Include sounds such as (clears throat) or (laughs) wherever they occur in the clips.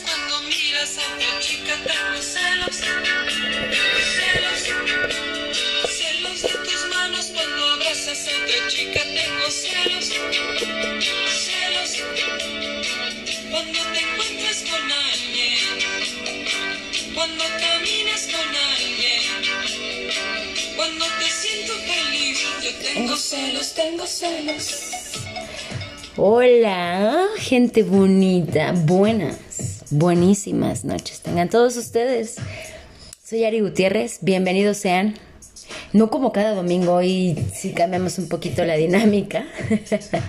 cuando miras a otra chica, tengo celos. Celos. Celos de tus manos cuando abrazas a otra chica, tengo celos. Celos. Cuando te encuentras con alguien. Cuando caminas con alguien. Cuando te yo tengo celos, tengo celos. Hola, gente bonita, buenas, buenísimas noches. Tengan todos ustedes. Soy Ari Gutiérrez, bienvenidos sean. No como cada domingo, hoy sí cambiamos un poquito la dinámica.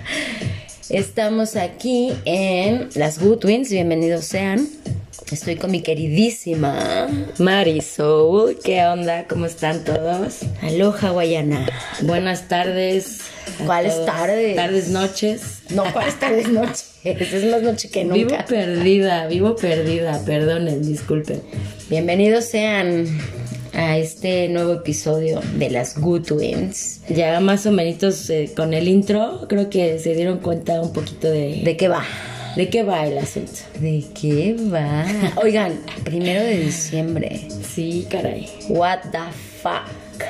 (laughs) Estamos aquí en las Good Twins, bienvenidos sean. Estoy con mi queridísima Marisol, ¿qué onda? ¿Cómo están todos? Aloha Guayana. Buenas tardes. ¿Cuáles todos. tardes? Tardes, noches. No, ¿cuáles tardes noche? (laughs) Es más noche que nunca. Vivo perdida, vivo perdida, perdonen, disculpen. Bienvenidos sean a este nuevo episodio de las Good Twins. Ya más o menos eh, con el intro, creo que se dieron cuenta un poquito de, ¿De qué va? De qué va el asunto. ¿De qué va? (laughs) Oigan, primero de diciembre. Sí, caray. What the fuck.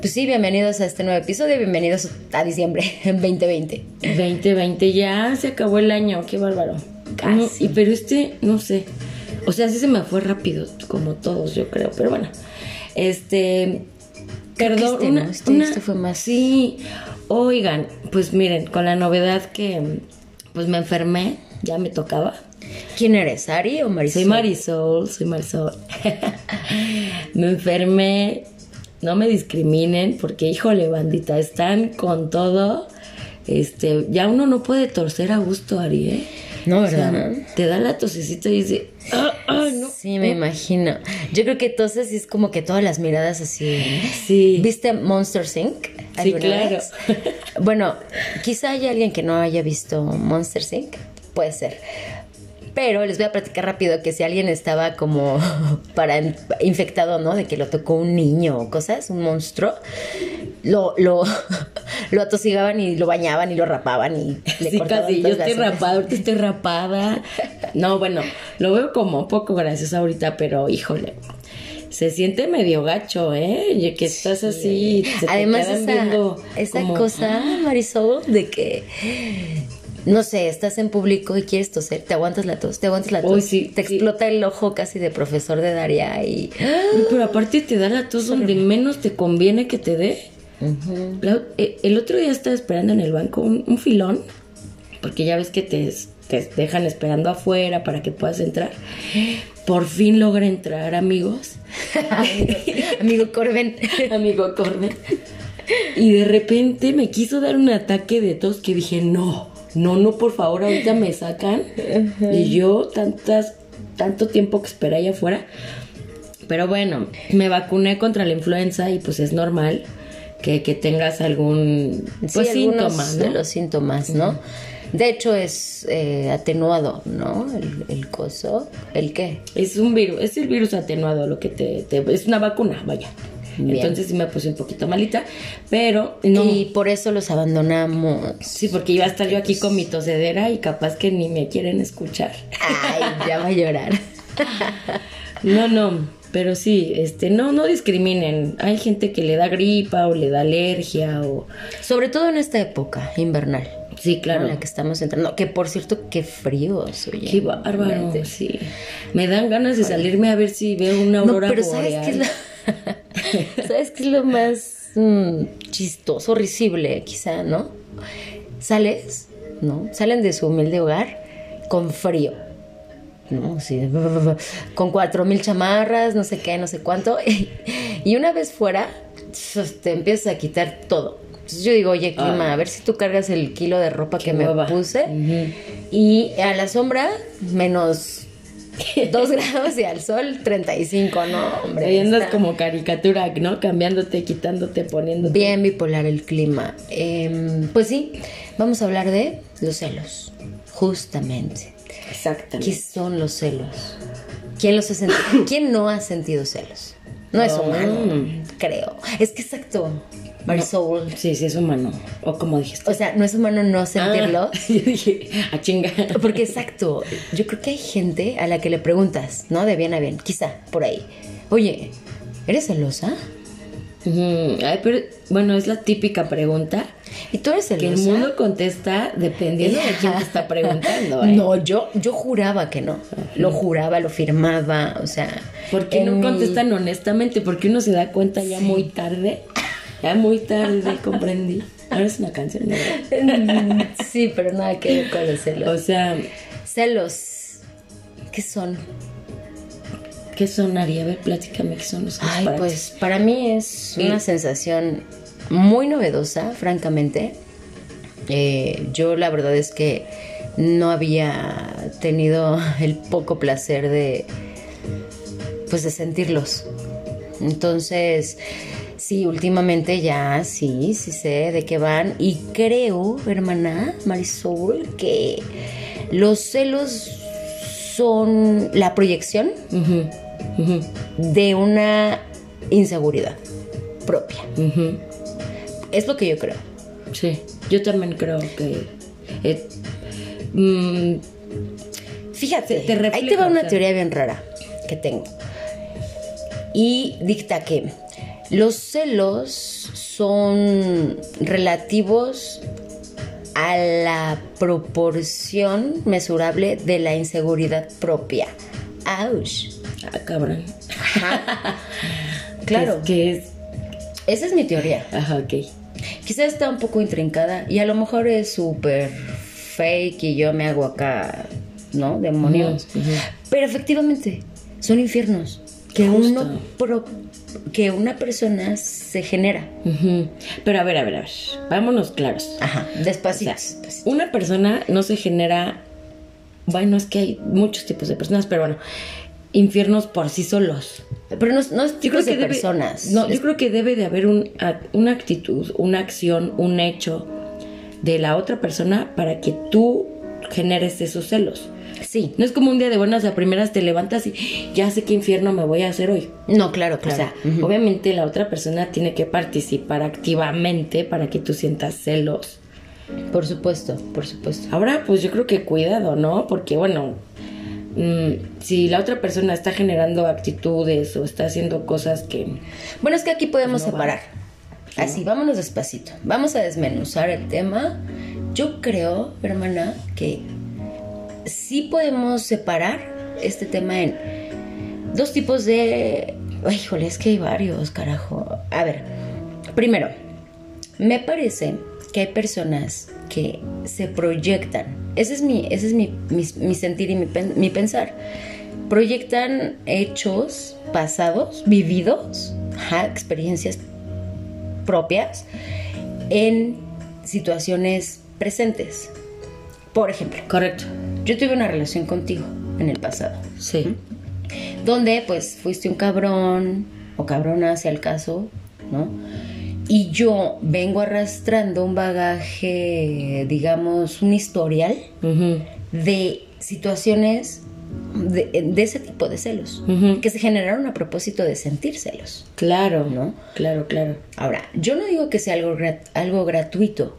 Pues sí, bienvenidos a este nuevo episodio, bienvenidos a diciembre (laughs) 2020. 2020 ya se acabó el año, qué bárbaro. Casi. No, pero este, no sé. O sea, sí se me fue rápido, como todos, yo creo. Pero bueno, este. Creo que Perdón, este una, no, este- una- este fue más- Sí, oigan, pues miren, con la novedad que pues me enfermé, ya me tocaba. ¿Quién eres, Ari o Marisol? Soy Marisol, soy Marisol. (laughs) me enfermé, no me discriminen, porque híjole, bandita, están con todo. Este, ya uno no puede torcer a gusto, Ari, ¿eh? No, ¿verdad? te da la tosecita y dice, ah, ah, no. Sí, me imagino. Yo creo que entonces sí es como que todas las miradas así. Sí. ¿Viste Monster Inc? Sí, claro. vez? Bueno, quizá haya alguien que no haya visto Monster Inc. Puede ser. Pero les voy a platicar rápido que si alguien estaba como (laughs) para infectado, ¿no? De que lo tocó un niño o cosas, un monstruo, lo, lo, (laughs) lo atosigaban y lo bañaban y lo rapaban y le Sí, cortaban casi, yo estoy rapada, ahorita estoy rapada. No, bueno, lo veo como un poco gracioso ahorita, pero híjole, se siente medio gacho, ¿eh? Que estás así, se te Además, esa, viendo esa como- cosa, Marisol, de que, no sé, estás en público y quieres toser, te aguantas la tos, te aguantas la tos, Uy, sí, te sí. explota el ojo casi de profesor de Daria y... Pero aparte te da la tos donde menos te conviene que te dé. La- eh, el otro día estaba esperando en el banco un, un filón, porque ya ves que te, te dejan esperando afuera para que puedas entrar. Por fin logra entrar, amigos. (laughs) Amigo Corben. (laughs) amigo Corner. Y de repente me quiso dar un ataque de tos que dije, no, no, no, por favor, ahorita me sacan. Y yo tantas, tanto tiempo que esperé allá afuera. Pero bueno, me vacuné contra la influenza y pues es normal que, que tengas algún pues, sí, síntoma, de los síntomas, ¿no? De hecho es eh, atenuado, ¿no? El, el coso. ¿El qué? Es un virus, es el virus atenuado lo que te, te- es una vacuna, vaya. Bien. Entonces sí me puse un poquito malita, pero no. Y por eso los abandonamos. Sí, porque iba a estar yo aquí con mi tosedera y capaz que ni me quieren escuchar. Ay, ya va a llorar. (laughs) No, no, pero sí, este, no, no discriminen. Hay gente que le da gripa o le da alergia o... Sobre todo en esta época invernal. Sí, claro. En la que estamos entrando. Que por cierto, qué frío oye. Qué bárbaro, sí. Me dan ganas de salirme a ver si veo una No, aurora pero ¿sabes boreal. qué es lo... (laughs) ¿Sabes qué es lo más mm, chistoso, risible, quizá, no? Sales, ¿no? Salen de su humilde hogar con frío. ¿no? Sí, con cuatro mil chamarras, no sé qué, no sé cuánto. (laughs) Y una vez fuera, te empiezas a quitar todo. Entonces yo digo, oye, clima, a ver si tú cargas el kilo de ropa que me puse. Y a la sombra, menos (laughs) dos grados y al sol, 35, no, hombre. Ahí andas está como caricatura, ¿no? Cambiándote, quitándote, poniéndote. Bien bipolar el clima. Em, pues sí, vamos a hablar de los celos, justamente. ¿Qué Exactamente. son los celos? ¿Quién los ha sentido? ¿Quién no ha sentido celos? No es No. humano, creo. Es que exacto. Marisol. Sí, sí, es humano. O como dijiste. O sea, no es humano no sentirlo. Ah, (laughs) yo dije, a chinga. Porque exacto, yo creo que hay gente a la que le preguntas, ¿no? De bien a bien, quizá por ahí. Oye, ¿eres celosa? Ay, pero bueno, es la típica pregunta ¿Y tú eres que el celosa? mundo contesta dependiendo de quién te está preguntando. ¿eh? No, yo, yo juraba que no. Lo juraba, lo firmaba, o sea. ¿Por qué en no contestan honestamente? Porque uno se da cuenta ya muy tarde. Ya muy tarde comprendí. Ahora es una canción, ¿no? Mm, Sí, pero nada que ver con los O celos. sea, Celos. ¿Qué son? ¿qué sonaría? A ver, platícame qué son los celos Ay, pues para mí es una sensación muy novedosa, francamente. Eh, yo la verdad es que no había tenido (laughs) el poco placer de, pues, de sentirlos. Entonces, sí, últimamente ya sí, sí sé de qué van y creo, hermana Marisol, que los celos son la proyección de una inseguridad propia. Es lo que yo creo. Sí, yo también creo que... eh, mm, Fíjate, Te- te ahí te va una teoría bien rara que tengo. Y dicta que los celos son relativos a la proporción mesurable de la inseguridad propia. ¡Auch! ah, cabrón. (laughs) Claro, Que es... esa es mi teoría. Ajá, ok. Quizás está un poco intrincada y a lo mejor es súper fake y yo me hago acá, ¿no? Demonios. Pero efectivamente, son infiernos que Justo. uno pro- que una persona se genera. Pero a ver, a ver, a ver. Vámonos claros. Ajá, O despacito. sea, despacito. una persona no se genera. Bueno, es que hay muchos tipos de personas, pero bueno, infiernos por sí solos. Pero no, no es Yo creo que de debe, personas. No, Es- yo creo que debe de haber un, una actitud, una acción, un hecho de la otra persona para que tú generes esos celos. Sí. No es como un día de buenas a primeras te levantas y ya sé qué infierno me voy a hacer hoy. No, claro, O claro. sea, Ujú. obviamente la otra persona tiene que participar activamente para que tú sientas celos. por supuesto, por supuesto. Ahora, pues yo creo que cuidado, ¿no? Porque bueno, mm, si la otra persona está generando actitudes o está haciendo cosas que... Bueno, es que aquí podemos No va. separar. Así, vámonos despacito. Vamos a desmenuzar el tema. Yo creo, hermana, que sí podemos separar este tema en dos tipos de... Híjole, es que hay varios, carajo. A ver, primero, me parece que hay personas que se proyectan. Ese es mi, ese es mi, mi- sentir y mi, pen- mi pensar. Proyectan hechos pasados, vividos, experiencias propias en situaciones presentes. Por ejemplo, Correcto. Yo tuve una relación contigo en el pasado, Sí. donde pues fuiste un cabrón o cabrona hacia el caso, ¿no? Y yo vengo arrastrando un bagaje, digamos, un historial de situaciones de, de ese tipo de celos, que se generaron a propósito de sentir celos. Claro, ¿No? Claro, claro. Ahora, yo no digo que sea algo, grat- algo gratuito,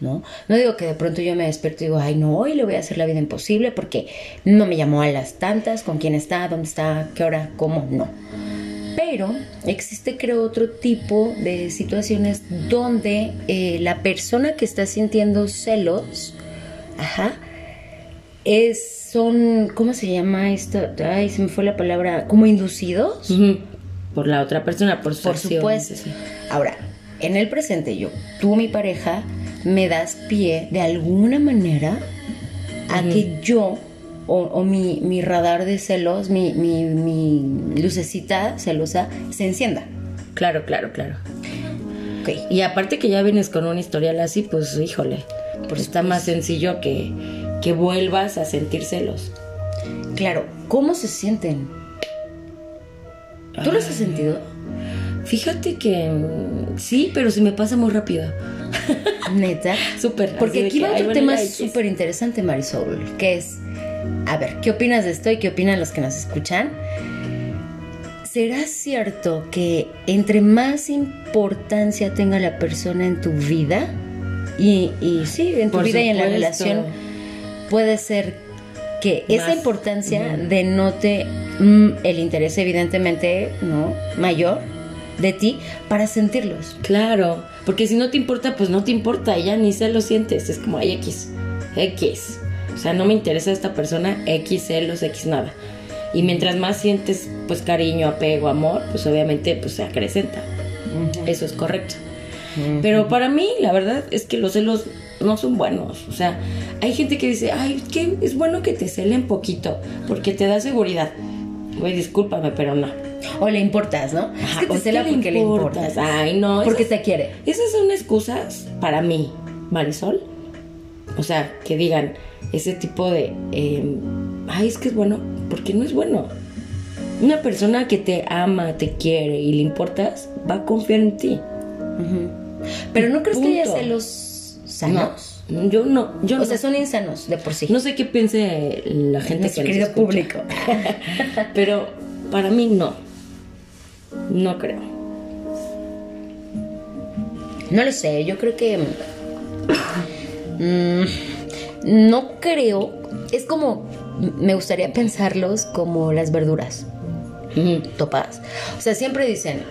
¿no? No digo que de pronto yo me despierto y digo, ay, no, hoy le voy a hacer la vida imposible porque no me llamó a las tantas, con quién está, dónde está, qué hora, cómo, no. Pero existe, creo, otro tipo de situaciones donde eh, la persona que está sintiendo celos, ajá, es, son, ¿cómo se llama esto? Ay, se me fue la palabra, como inducidos. Por la otra persona, por su Por acción, supuesto. sí. Ahora, en el presente yo, tú mi pareja, me das pie de alguna manera a que yo o, o mi, mi radar de celos, mi, mi, mi lucecita celosa se encienda. Claro, claro, claro. Ok. Y aparte que ya vienes con un historial así, pues híjole, pues está más sencillo que, que vuelvas a sentir celos. Claro, ¿cómo se sienten? ¿Tú los has sentido? Fíjate que sí, pero se me pasa muy rápido. Neta. (laughs) Súper. Porque aquí va otro tema súper interesante, Marisol, que es, a ver, ¿qué opinas de esto y qué opinan los que nos escuchan? ¿será cierto que entre más importancia tenga la persona en tu vida, y, y sí, en tu vida y en la relación, puede ser que esa importancia denote mm, el interés evidentemente, ¿no? Mayor de ti para sentirlos. Claro, porque si no te importa, pues no te importa, ya ni se lo sientes, es como, ay, X, X. O sea, no me interesa esta persona, X celos, X nada. Y mientras más sientes, pues cariño, apego, amor, pues obviamente, pues se acrecenta. Eso es correcto. Pero para mí, la verdad es que los celos no son buenos. O sea, hay gente que dice, ay, que es bueno que te celen poquito, porque te da seguridad. Güey, discúlpame, pero no. O le importas, ¿no? es Ajá, que te cela porque le importas. Ay, no. Porque esas- te quiere. Esas son excusas para mí, Marisol. O sea, que digan ese tipo de... eh, Ay, es que es bueno. Porque no es bueno. Una persona que te ama, te quiere y le importas, va a confiar en ti. Pero ¿no crees que haya Punto. celos sanos? No, yo no. Yo O no. sea, son insanos de por sí. No sé qué piense la gente Nuestro que nos querido escucha. público. (laughs) Pero para mí no. No creo. No lo sé, yo creo que... mm, no creo... Es como... Me gustaría pensarlos como las verduras. ¿Topas? O sea, siempre dicen...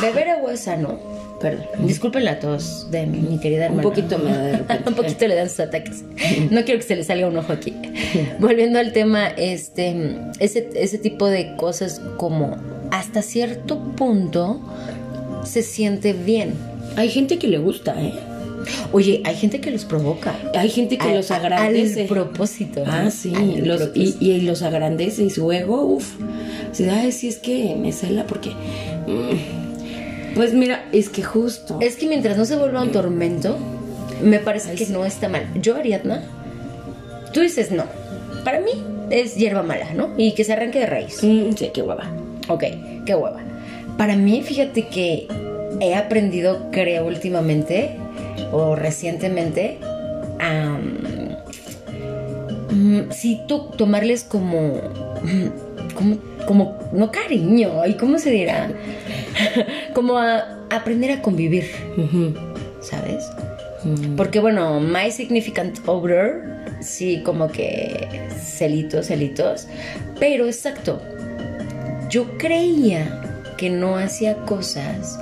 Beber agua es sano. Perdón. Disculpen la tos de mi, mi querida Un hermana. poquito me da de repente. (laughs) un poquito le dan sus ataques. No quiero que se le salga un ojo aquí. Volviendo al tema, este, ese, ese tipo de cosas como hasta cierto punto se siente bien. Hay gente que le gusta, ¿eh? Oye, hay gente que los provoca. Hay gente que Al- los agradece. Al propósito. ¿no? Ah, sí, los, y, propósito. y los agradece y su ego, uff. Se sí, es que me cela porque. mm, Pues mira, es que justo. Es que mientras no se vuelva un tormento, me parece Ay, que sí. no está mal. Yo, Ariadna, tú dices no. Para mí es hierba mala, ¿no? Y que se arranque de raíz. Mm, sí, qué hueva. Ok, qué hueva. Para mí, fíjate que he aprendido, creo, últimamente o recientemente, a. mm, sí, to- tomarles como. mm, como. como. no cariño, ¿y cómo se dirá? (laughs) como a aprender a convivir. ¿sabes? Mm. Porque bueno, My Significant Other, sí, como que celitos, celitos. Pero exacto, yo creía que no hacía cosas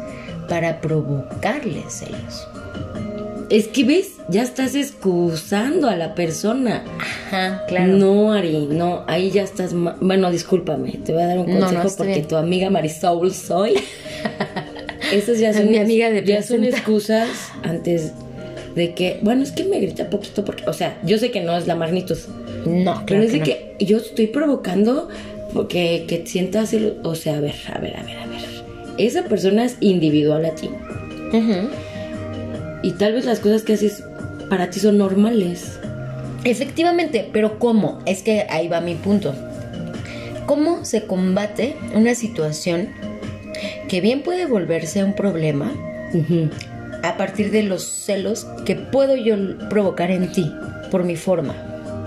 para provocarle celos. Es que ves, ya estás excusando a la persona. Ajá, claro. No, Ari, no, ahí ya estás. Bueno, discúlpame, te voy a dar un No, no, consejo porque bien. tu amiga Marisol soy. (laughs) Esas ya son, Mi amiga de ya son excusas antes de que, bueno, es que me grita poquito porque, o sea, yo sé que no es la magnitud, No, pero claro es de no. que yo estoy provocando porque que sientas, el- o sea, a ver, a ver, a ver, a ver. Esa persona es individual a ti y tal vez las cosas que haces para ti son normales. Efectivamente, pero ¿cómo? Es que ahí va mi punto. ¿Cómo se combate una situación que bien puede volverse un problema a partir de los celos que puedo yo provocar en ti por mi forma?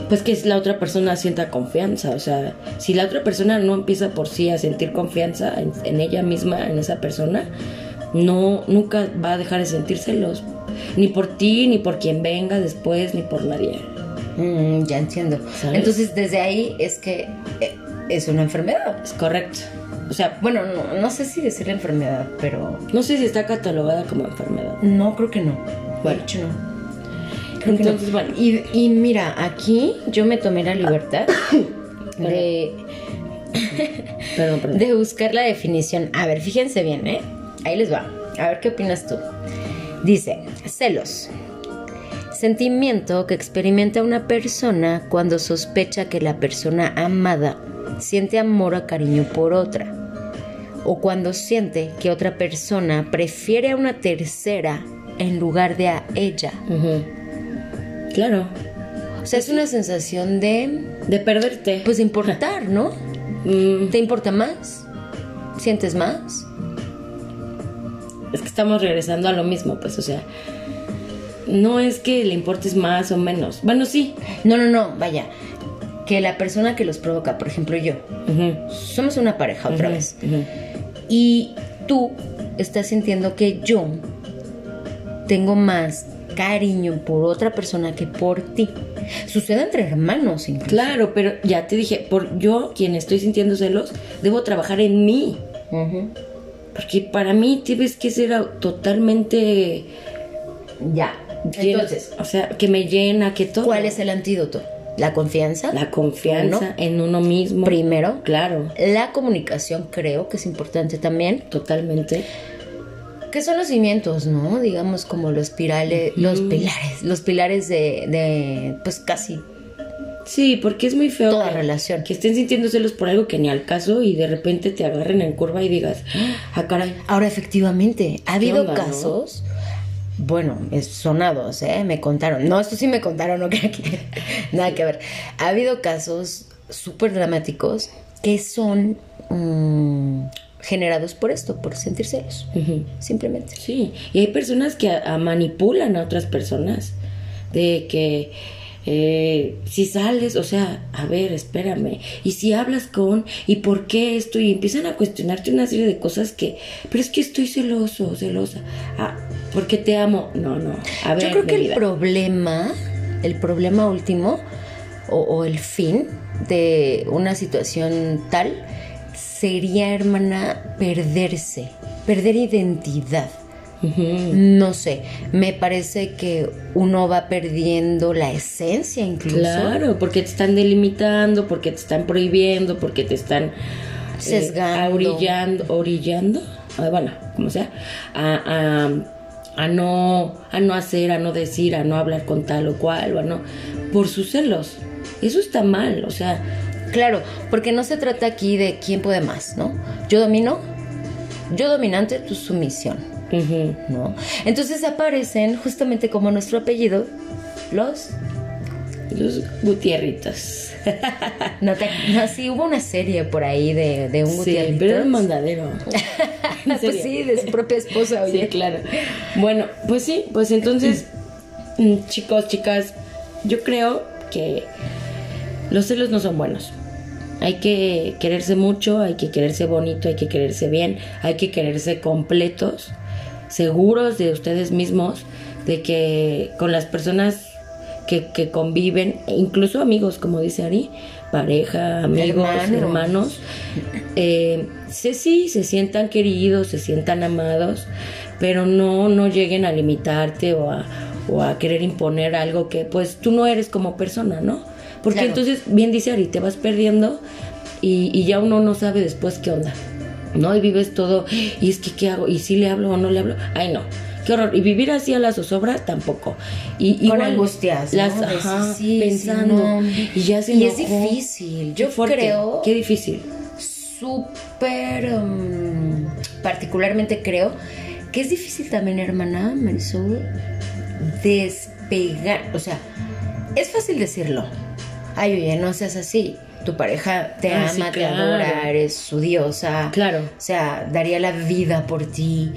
Pues que la otra persona sienta confianza, o sea, si la otra persona no empieza por sí a sentir confianza en, en ella misma, en esa persona, no, nunca va a dejar de sentir celos, ni por ti, ni por quien venga después, ni por nadie. Mm, ya entiendo. ¿Sabes? Entonces, desde ahí es que eh, es una enfermedad. Es correcto. O sea, Bueno, no, no sé si decirle enfermedad, pero no sé si está catalogada como enfermedad. no creo que no. Bueno. De hecho, no. Creo que Entonces, no. bueno. Y, y mira, aquí yo me tomé la libertad (coughs) de, Perdón, perdón. de buscar la definición. A ver, fíjense bien, ¿eh? Ahí les va. A ver qué opinas tú. Dice, celos. Sentimiento que experimenta una persona cuando sospecha que la persona amada siente amor o cariño por otra. O cuando siente que otra persona prefiere a una tercera en lugar de a ella. Claro, O sea, es una sensación de, de perderte. pues, de importar, ¿no? (laughs) Mm, ¿Te importa más? ¿Sientes más? es que estamos regresando a lo mismo, pues, o sea, no es que le importes más o menos. Bueno, sí, No, no, no, vaya. que la persona que los provoca, por ejemplo yo, somos una pareja otra vez, ujú. Y tú estás sintiendo que yo tengo más cariño por otra persona que por ti. Sucede entre hermanos incluso. Claro, pero ya te dije, por yo, quien estoy sintiendo celos, debo trabajar en mí. Porque para mí tienes que ser totalmente... Ya. lleno- Entonces, o sea, que me llena, que todo. ¿cuál es el antídoto? La confianza. La confianza Uno. en uno mismo. Primero. Claro, La comunicación creo que es importante también. totalmente. ¿Qué son los cimientos, no? Digamos como los pirales, los pilares, los pilares de, de, pues casi Sí, porque es muy feo toda que, relación. que estén sintiendo celos por algo que ni al caso y de repente te agarren en curva y digas, ah, caray. Ahora, efectivamente, ha habido onda, no? Bueno, sonados, ¿eh? Me contaron. No, esto sí me contaron, no creo (laughs) que nada que ver. Ha habido casos súper dramáticos que son mm, generados por esto, por sentir celos, simplemente. Sí, y hay personas que a- a manipulan a otras personas. De que eh, si sales, o sea, a ver, espérame. Y si hablas con, ¿y por qué esto? Y empiezan a cuestionarte una serie de cosas que, pero es que estoy celoso, celosa. Ah, porque te amo. No, no. A ver, Yo creo que el vida. problema, el problema último o, o el fin de una situación tal sería, hermana, perderse, perder identidad. No sé, me parece que uno va perdiendo la esencia incluso. Claro, porque te están delimitando, porque te están prohibiendo, porque te están eh, Sesgando. orillando, orillando, ah, bueno, como sea, a, a, a no, a no hacer, a no decir, a no hablar con tal o cual, o a no, por sus celos. Eso está mal, o sea, Claro, porque no se trata aquí de quién puede más, ¿no? Yo domino, yo dominante, tu sumisión. ¿no? Entonces aparecen, justamente como nuestro apellido, los... los Gutierritos. (laughs) No, te- no, sí, hubo una serie por ahí de, de un sí, Gutierritos. pero es un mandadero. (laughs) ¿En pues sí, de su propia esposa, Sí, oye. claro. Bueno, pues sí, pues entonces, (clears throat) mm, chicos, chicas, yo creo que los celos no son buenos. Hay que quererse mucho, hay que quererse bonito, hay que quererse bien, hay que quererse completos, seguros de ustedes mismos, de que con las personas que, que conviven, e incluso amigos, como dice Ari, pareja, amigos, Hermanos. hermanos, eh, se, sí, se sientan queridos, se sientan amados, pero no, no lleguen a limitarte o a, o a querer imponer algo que pues tú no eres como persona, ¿no? Porque Claro. entonces, bien dice Ari, te vas perdiendo y, y ya uno no sabe después qué onda, ¿no? Y vives todo, y es que ¿qué hago? ¿Y si le hablo o no le hablo? Ay, no. Qué horror. Y vivir así a la zozobra tampoco. Y Con igual, angustias. Las, ajá, sí, pensando. no. Y ya se Y es enojó. difícil. Qué Yo fuerte, creo- Qué difícil. Súper... um, particularmente creo que es difícil también, hermana Marisol, despegar. O sea, es fácil decirlo. Ay, oye, no seas así. Tu pareja te Ah, ama, sí, te adora, eres su diosa. Claro. O sea, daría la vida por ti.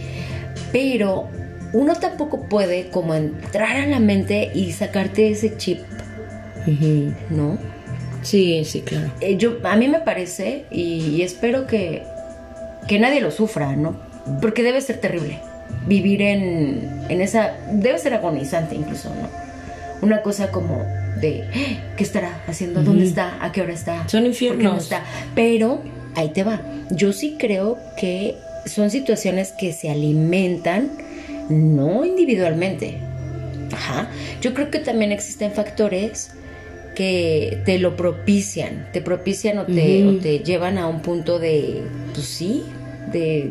Pero uno tampoco puede como entrar a la mente y sacarte ese chip. ¿no? Sí, sí, claro. Eh, yo, a mí me parece y, y espero que, que nadie lo sufra, ¿no? Porque debe ser terrible vivir en, en esa... Debe ser agonizante incluso, ¿no? Una cosa como de, "Ah, ¿qué estará haciendo? ¿Dónde está? ¿A qué hora está? Son ¿Por qué no infiernos. está? Pero ahí te va. Yo sí creo que son situaciones que se alimentan no individualmente. Ajá. Yo creo que también existen factores que te lo propician, te propician o te, Ujú. o te llevan a un punto de, pues sí, de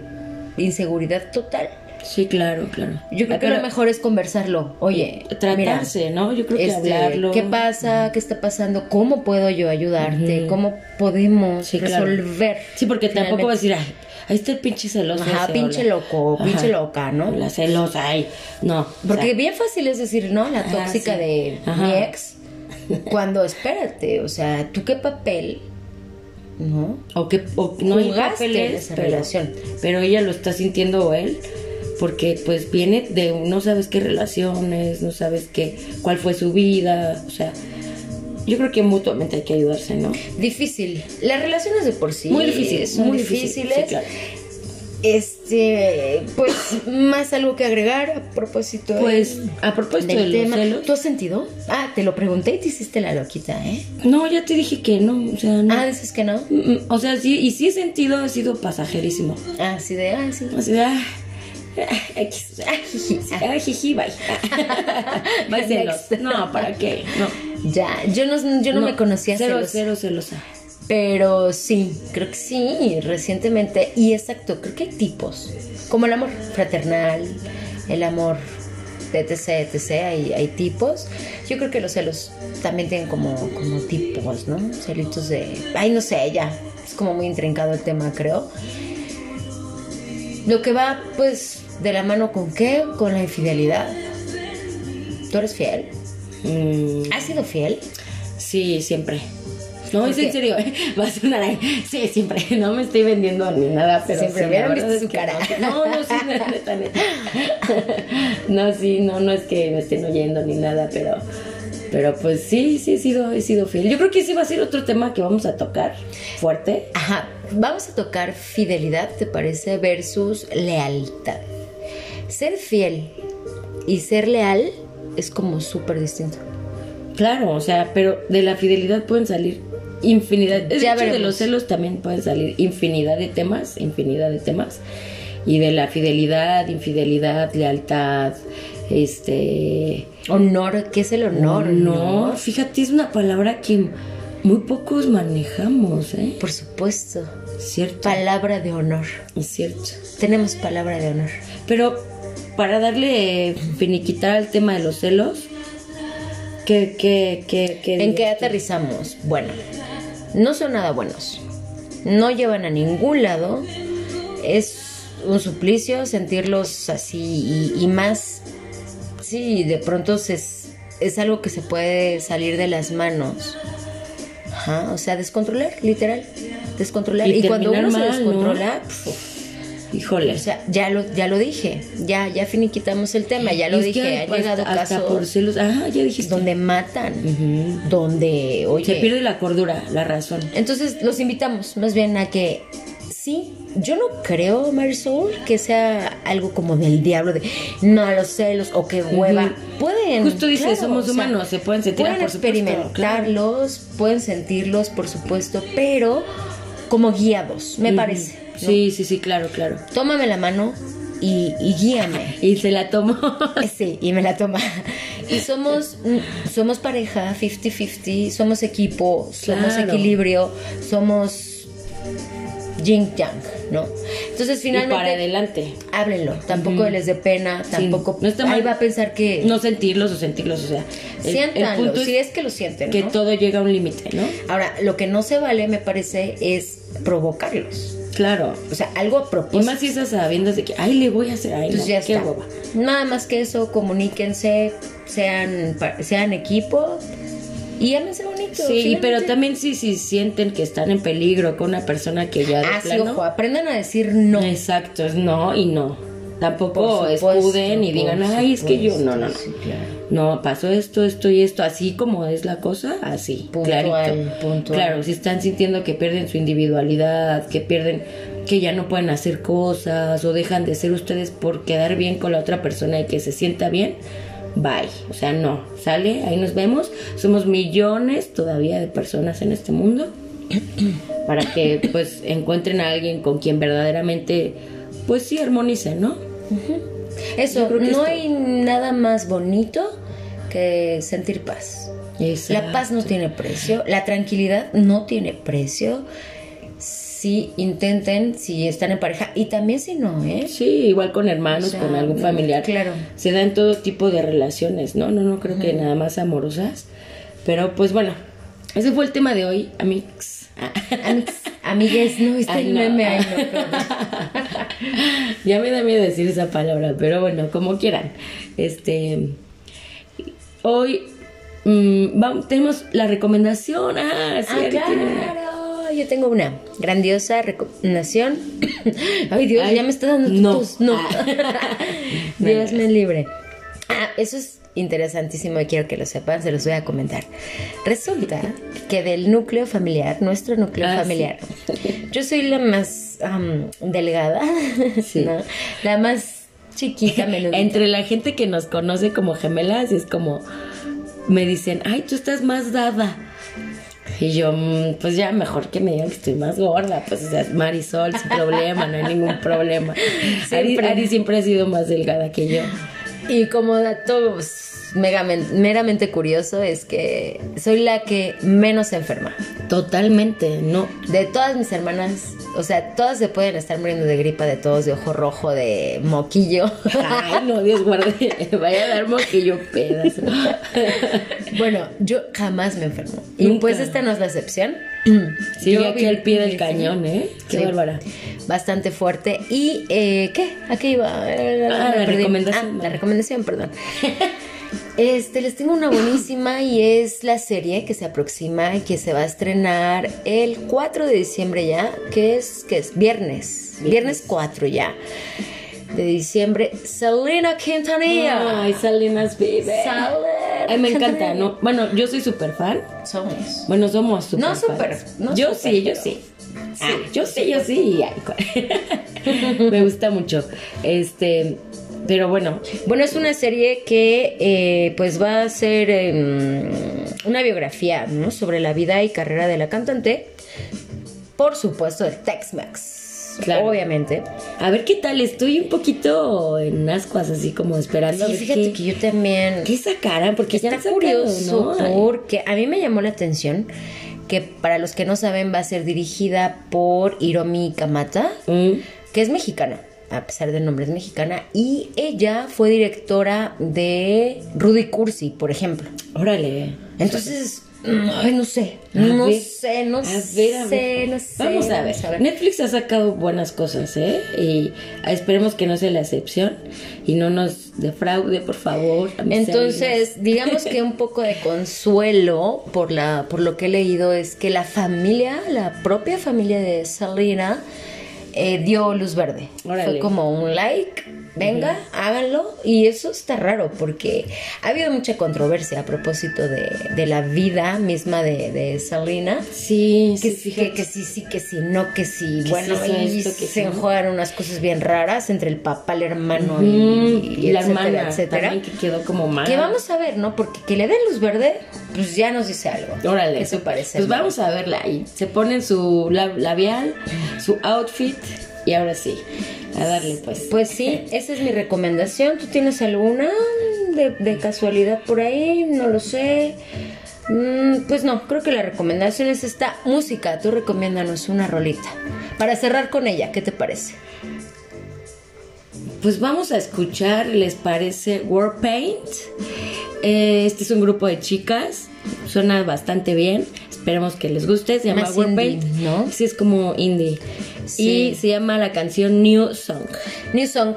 inseguridad total. Sí, claro, claro. Yo creo Ah, que lo mejor es conversarlo. Oye, tratarse, mira, ¿no? Yo creo que este, hablarlo. ¿Qué pasa? ¿Qué está pasando? ¿Cómo puedo yo ayudarte? ¿Cómo podemos Sí, claro. resolver? Sí, porque tampoco vas a decir, ay, ahí está el pinche celoso. Ajá, ese, pinche hola". loco, Ajá. pinche loca, ¿no? La celosa, ay. No. Porque o sea, bien fácil es decir, ¿no? La tóxica sí. de Ajá. mi ex. Cuando espérate, o sea, ¿tú qué papel? ¿No? o que o no hay papeles, esa pero, relación. pero ella lo está sintiendo o él porque pues viene de no sabes qué relaciones, no sabes qué cuál fue su vida, o sea, Yo creo que mutuamente hay que ayudarse, ¿no? Difícil. Las relaciones de por sí Muy difíciles, muy difíciles, sí, claro. Este, pues, más algo que agregar a propósito Pues, a propósito de del tema. celos. ¿Tú has sentido? Ah, te lo pregunté y te hiciste la loquita, ¿eh? No, ya te dije que no, o sea, no. Ah, dices que no. Mm, mm, O sea, sí, y sí he sentido, ha sido pasajerísimo. Ah, sí, de, ah, sí. O sea, ah, ah, X, ah, jiji, jiji, bye. (laughs) Bye, celos. No, ¿para qué? No. Ya, yo no, yo no, me conocía Cero, celos, cero celosa. Pero sí, creo que sí, recientemente. Y exacto, creo que hay tipos. Como el amor fraternal, el amor etc, etc, hay, hay tipos. Yo creo que los celos también tienen como, como tipos, ¿no? Celitos de... Ay, no sé, ya. Es como muy intrincado el tema, creo. Lo que va, pues, de la mano con qué? Con la infidelidad. ¿Tú eres fiel? Mm, ¿Has sido fiel? sí, siempre. No, es ¿Por en serio, ¿eh? (laughs) va a sonar ahí. Sí, siempre. No me estoy vendiendo ni nada, pero Siempre sí, hubieran visto su cara. No, no, sí, neta, neta, neta. (laughs) No, sí, no, no es que me estén oyendo ni nada, pero, pero pues sí, sí he sido, he sido fiel. Yo creo que ese va a ser otro tema que vamos a tocar fuerte. Ajá, vamos a tocar fidelidad, ¿te parece? Versus lealtad. Ser fiel y ser leal es como súper distinto. Claro, o sea, pero de la fidelidad pueden salir infinidad. De Ya hecho, de los celos también pueden salir infinidad de temas, infinidad de temas. Y de la fidelidad, infidelidad, lealtad, este... Honor, ¿qué es el honor? No, fíjate, es una palabra que muy pocos manejamos, ¿eh? Por supuesto. Cierto, Palabra de honor. es cierto. Tenemos palabra de honor. Pero para darle finiquitar al tema de los celos, ¿qué, qué, qué, qué ¿En qué aterrizamos? Bueno, no son nada buenos. No llevan a ningún lado. Es un suplicio sentirlos así y, y más. Sí, de pronto se- es algo que se puede salir de las manos. Ajá, o sea, descontrolar, literal. Descontrolar. Y Y, cuando uno se descontrola, pf, Híjole. o sea, ya lo, ya lo dije. Ya, ya finiquitamos el tema, ya lo es dije. Ha llegado hasta casos por celos. Ah, ya dijiste. donde matan, donde, oye, Se pierde la cordura, la razón. entonces los invitamos más bien a que sí, yo no creo, Marisol, que sea algo como del diablo de no los celos o que hueva. Pueden. Justo dices, claro, somos o sea, humanos, se pueden sentir, ah, Pueden por supuesto, experimentarlos, pueden sentirlos, por supuesto, pero como guiados, me parece. ¿no? Sí, sí, sí, claro, claro. Tómame la mano y, y guíame. Y se la tomó. Sí, y me la toma. Y somos, mm, somos pareja 50-50, somos equipo, somos Claro. equilibrio, somos yin yang, ¿no? (laughs) Entonces y finalmente para adelante. háblenlo, tampoco les dé pena, tampoco no está ahí mal. va a pensar que No sentirlos o sentirlos, o sea. siéntanlo, si es que lo sienten, que ¿no? todo llega a un límite, ¿no? Ahora, lo que no se vale, me parece, es provocarlos. Claro. O sea, algo a Y propósito. más si estás sabiendo de que, ay, le voy a hacer, ay, Pues no, ya qué está. Nada más que eso, comuníquense, sean, sean equipo y ámense bonito. Sí, y pero finalmente. también si, si sienten que están en peligro con una persona que ya de Ah, sí, ojo, aprendan a decir no. Exacto, es no y no. Tampoco supuesto, escuden y digan, ay, es que yo, no, no, no. sí, claro. No, pasó esto, esto y esto, así como es la cosa, así, Puntual, clarito. puntual. Claro, si están sintiendo que pierden su individualidad, que pierden, que ya no pueden hacer cosas o dejan de ser ustedes por quedar bien con la otra persona y que se sienta bien, bye. O sea, no, sale, ahí nos vemos. Somos millones todavía de personas en este mundo (clears throat) para que pues encuentren a alguien con quien verdaderamente pues sí armonicen, ¿no? Eso, no esto- hay nada más bonito que sentir paz. Exacto. La paz no tiene precio, la tranquilidad no tiene precio. Si intenten, si están en pareja y también si no, ¿eh? Sí, igual con hermanos, O sea, con algún familiar. claro. Se dan todo tipo de relaciones, ¿no? No, no creo que nada más amorosas. Pero pues bueno, ese fue el tema de hoy, amigos. Amigues, no, está el meme ahí, (laughs) ya me da miedo decir esa palabra, pero bueno, como quieran. Este. Hoy mm, vamos, tenemos la recomendación. Ah, sí, Ah, tiene una. Yo tengo una grandiosa recomendación. (coughs) Ay, Dios, Ay, ya me está dando no. tos. No. Ah. (laughs) Dios me libre. Ah, eso es interesantísimo y quiero que lo sepan, se los voy a comentar. Resulta que del núcleo familiar, nuestro núcleo Ah, familiar, yo soy la más am, delgada, (laughs) Sí. ¿no? la más chiquita, (laughs) menudita. Entre la gente que nos conoce como gemelas es como me dicen, ay, tú estás más dada. Y yo, "Mm, pues ya mejor que me digan que estoy más gorda, pues o sea, Marisol, sin problema, no hay ningún problema. (laughs) Ari, Siempre. Ari siempre ha sido más delgada que yo. Y como dato pues, meramente curioso es que soy la que menos se enferma. Totalmente, no. De todas mis hermanas, o sea, todas se pueden estar muriendo de gripa, de todos, de ojo rojo, de moquillo. Ay, no, Dios guarde, (laughs) vaya a dar moquillo pedazo. (laughs) bueno, yo jamás me enfermo. Y Nunca. pues esta no es la excepción. (clears throat) Sigue Yo aquí al pie del cañón, ¿eh? Qué Sí. bárbara. Bastante fuerte. ¿Y eh, qué? ¿A qué iba? Ah, la recomendación. Ah, la recomendación, perdón. (laughs) Este, les tengo una buenísima y es la serie que se aproxima y que se va a estrenar el 4 de diciembre ya, que es, que es viernes, viernes 4 ya de diciembre, Selena Quintanilla. Ay, Salinas Baby. Selena Ay, me encanta. ¿no? Bueno, yo soy súper fan. Somos. Bueno, somos súper No súper, no yo súper, sí, yo sí. Ah, yo sí, yo sí. Ay, cu- (laughs) me gusta mucho. Este, pero bueno, Bueno, es una serie que eh, pues va a ser em, una biografía ¿no? sobre la vida y carrera de la cantante. Por supuesto, de Tex-Mex. Claro. Obviamente. a ver qué tal. Estoy un poquito en ascuas, así como esperando. Sí, fíjate qué, que yo también. ¿Qué sacarán? Porque Está curioso porque a mí me llamó la atención que para los que no saben va a ser dirigida por Hiromi Kamata, Mm, que es mexicana, a pesar del nombre es mexicana, y ella fue directora de Rudy Cursi, por ejemplo. órale. Entonces, ay, no sé, no ver, sé, no a sé, ver, a ver. no sé. Vamos a ver. Netflix ha sacado buenas cosas, ¿eh? Y esperemos que no sea la excepción y no nos defraude, por favor. Entonces, digamos que un poco de consuelo por la por lo que he leído es que la familia, la propia familia de Selena eh, dio luz verde. Órale. Fue como un like, venga, háganlo. Y eso está raro porque ha habido mucha controversia a propósito de, de la vida misma de, de Selena. Sí, Que, sí, sí, que, que sí, sí, que sí, no, que sí. ¿Qué Bueno, eso, y esto, que se sí? unas cosas bien raras entre el papá, el hermano y, y la etcétera, hermana etcétera. también que quedó como mal. Que vamos a ver, ¿no? Porque que le den luz verde, pues ya nos dice algo. Órale. ¿Qué te parece? Pues vamos a verla ahí. Se ponen su lab- labial, su outfit y ahora sí, a darle pues. Pues sí, esa es mi recomendación. ¿Tú tienes alguna de, de casualidad por ahí? No lo sé. Mm, pues no, creo que la recomendación es esta música. Tú recomiéndanos una rolita. Para cerrar con ella, ¿qué te parece? Pues vamos a escuchar, ¿les parece Warpaint? Eh, este es un grupo de chicas, suena bastante bien, esperemos que les guste, se llama Warpaint, ¿no? Sí, es como indie. Sí. Y se llama la canción New Song. New Song.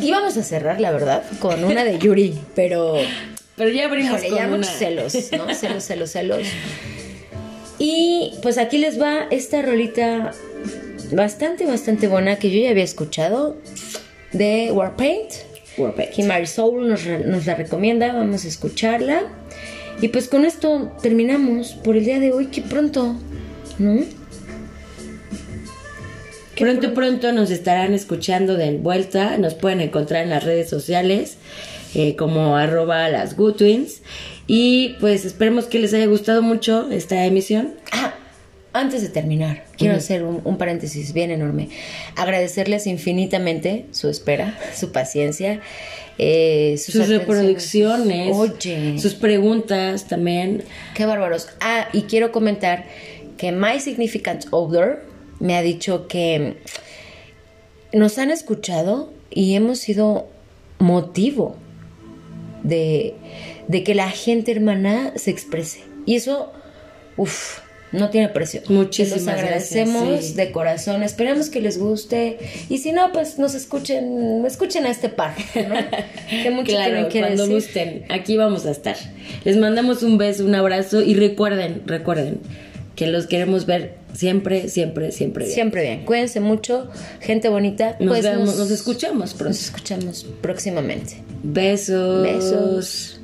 Y vamos a cerrar, la verdad, con una de Yuri, pero Pero ya abrimos con ya una. muchos celos, ¿no? (laughs) Celos, celos, celos. Y pues aquí les va esta rolita bastante, bastante buena que yo ya había escuchado de Warpaint. Warpaint. Que Marisol nos, nos la recomienda, vamos a escucharla. Y pues con esto terminamos por el día de hoy, que pronto, ¿no? Pronto, pronto nos estarán escuchando de vuelta. Nos pueden encontrar en las redes sociales eh, como arroba las Good Twins. Y pues esperemos que les haya gustado mucho esta emisión. Ah, antes de terminar, quiero hacer un, un paréntesis bien enorme. Agradecerles infinitamente su espera, (laughs) su paciencia, eh, sus, reproducciones, Oye, sus preguntas también. qué bárbaros. Ah, y quiero comentar que My Significant Other me ha dicho que nos han escuchado y hemos sido motivo de, de que la gente hermana se exprese. Y eso, uff, no tiene precio. Muchísimas agradecemos gracias, sí. de corazón. Esperamos que les guste. Y si no, pues nos escuchen, escuchen a este par, ¿no? Que mucho Claro, tienen que cuando decir. gusten, aquí vamos a estar. Les mandamos un beso, un abrazo y recuerden, recuerden que los queremos ver siempre, siempre, siempre bien. Siempre bien. Cuídense mucho, gente bonita. Nos, Pues vemos- nos, nos escuchamos pronto. nos escuchamos próximamente. Besos. Besos.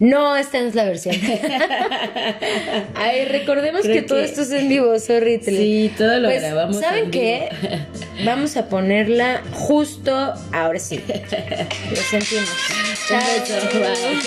No, esta no es la versión. (laughs) Ay, recordemos Creo que, todo que- esto es en vivo, sorry. te- Sí, todo lo Pues, grabamos. ¿Saben en qué? vivo. (laughs) Vamos a ponerla justo ahora sí. (laughs) Lo sentimos. Un beso, bye.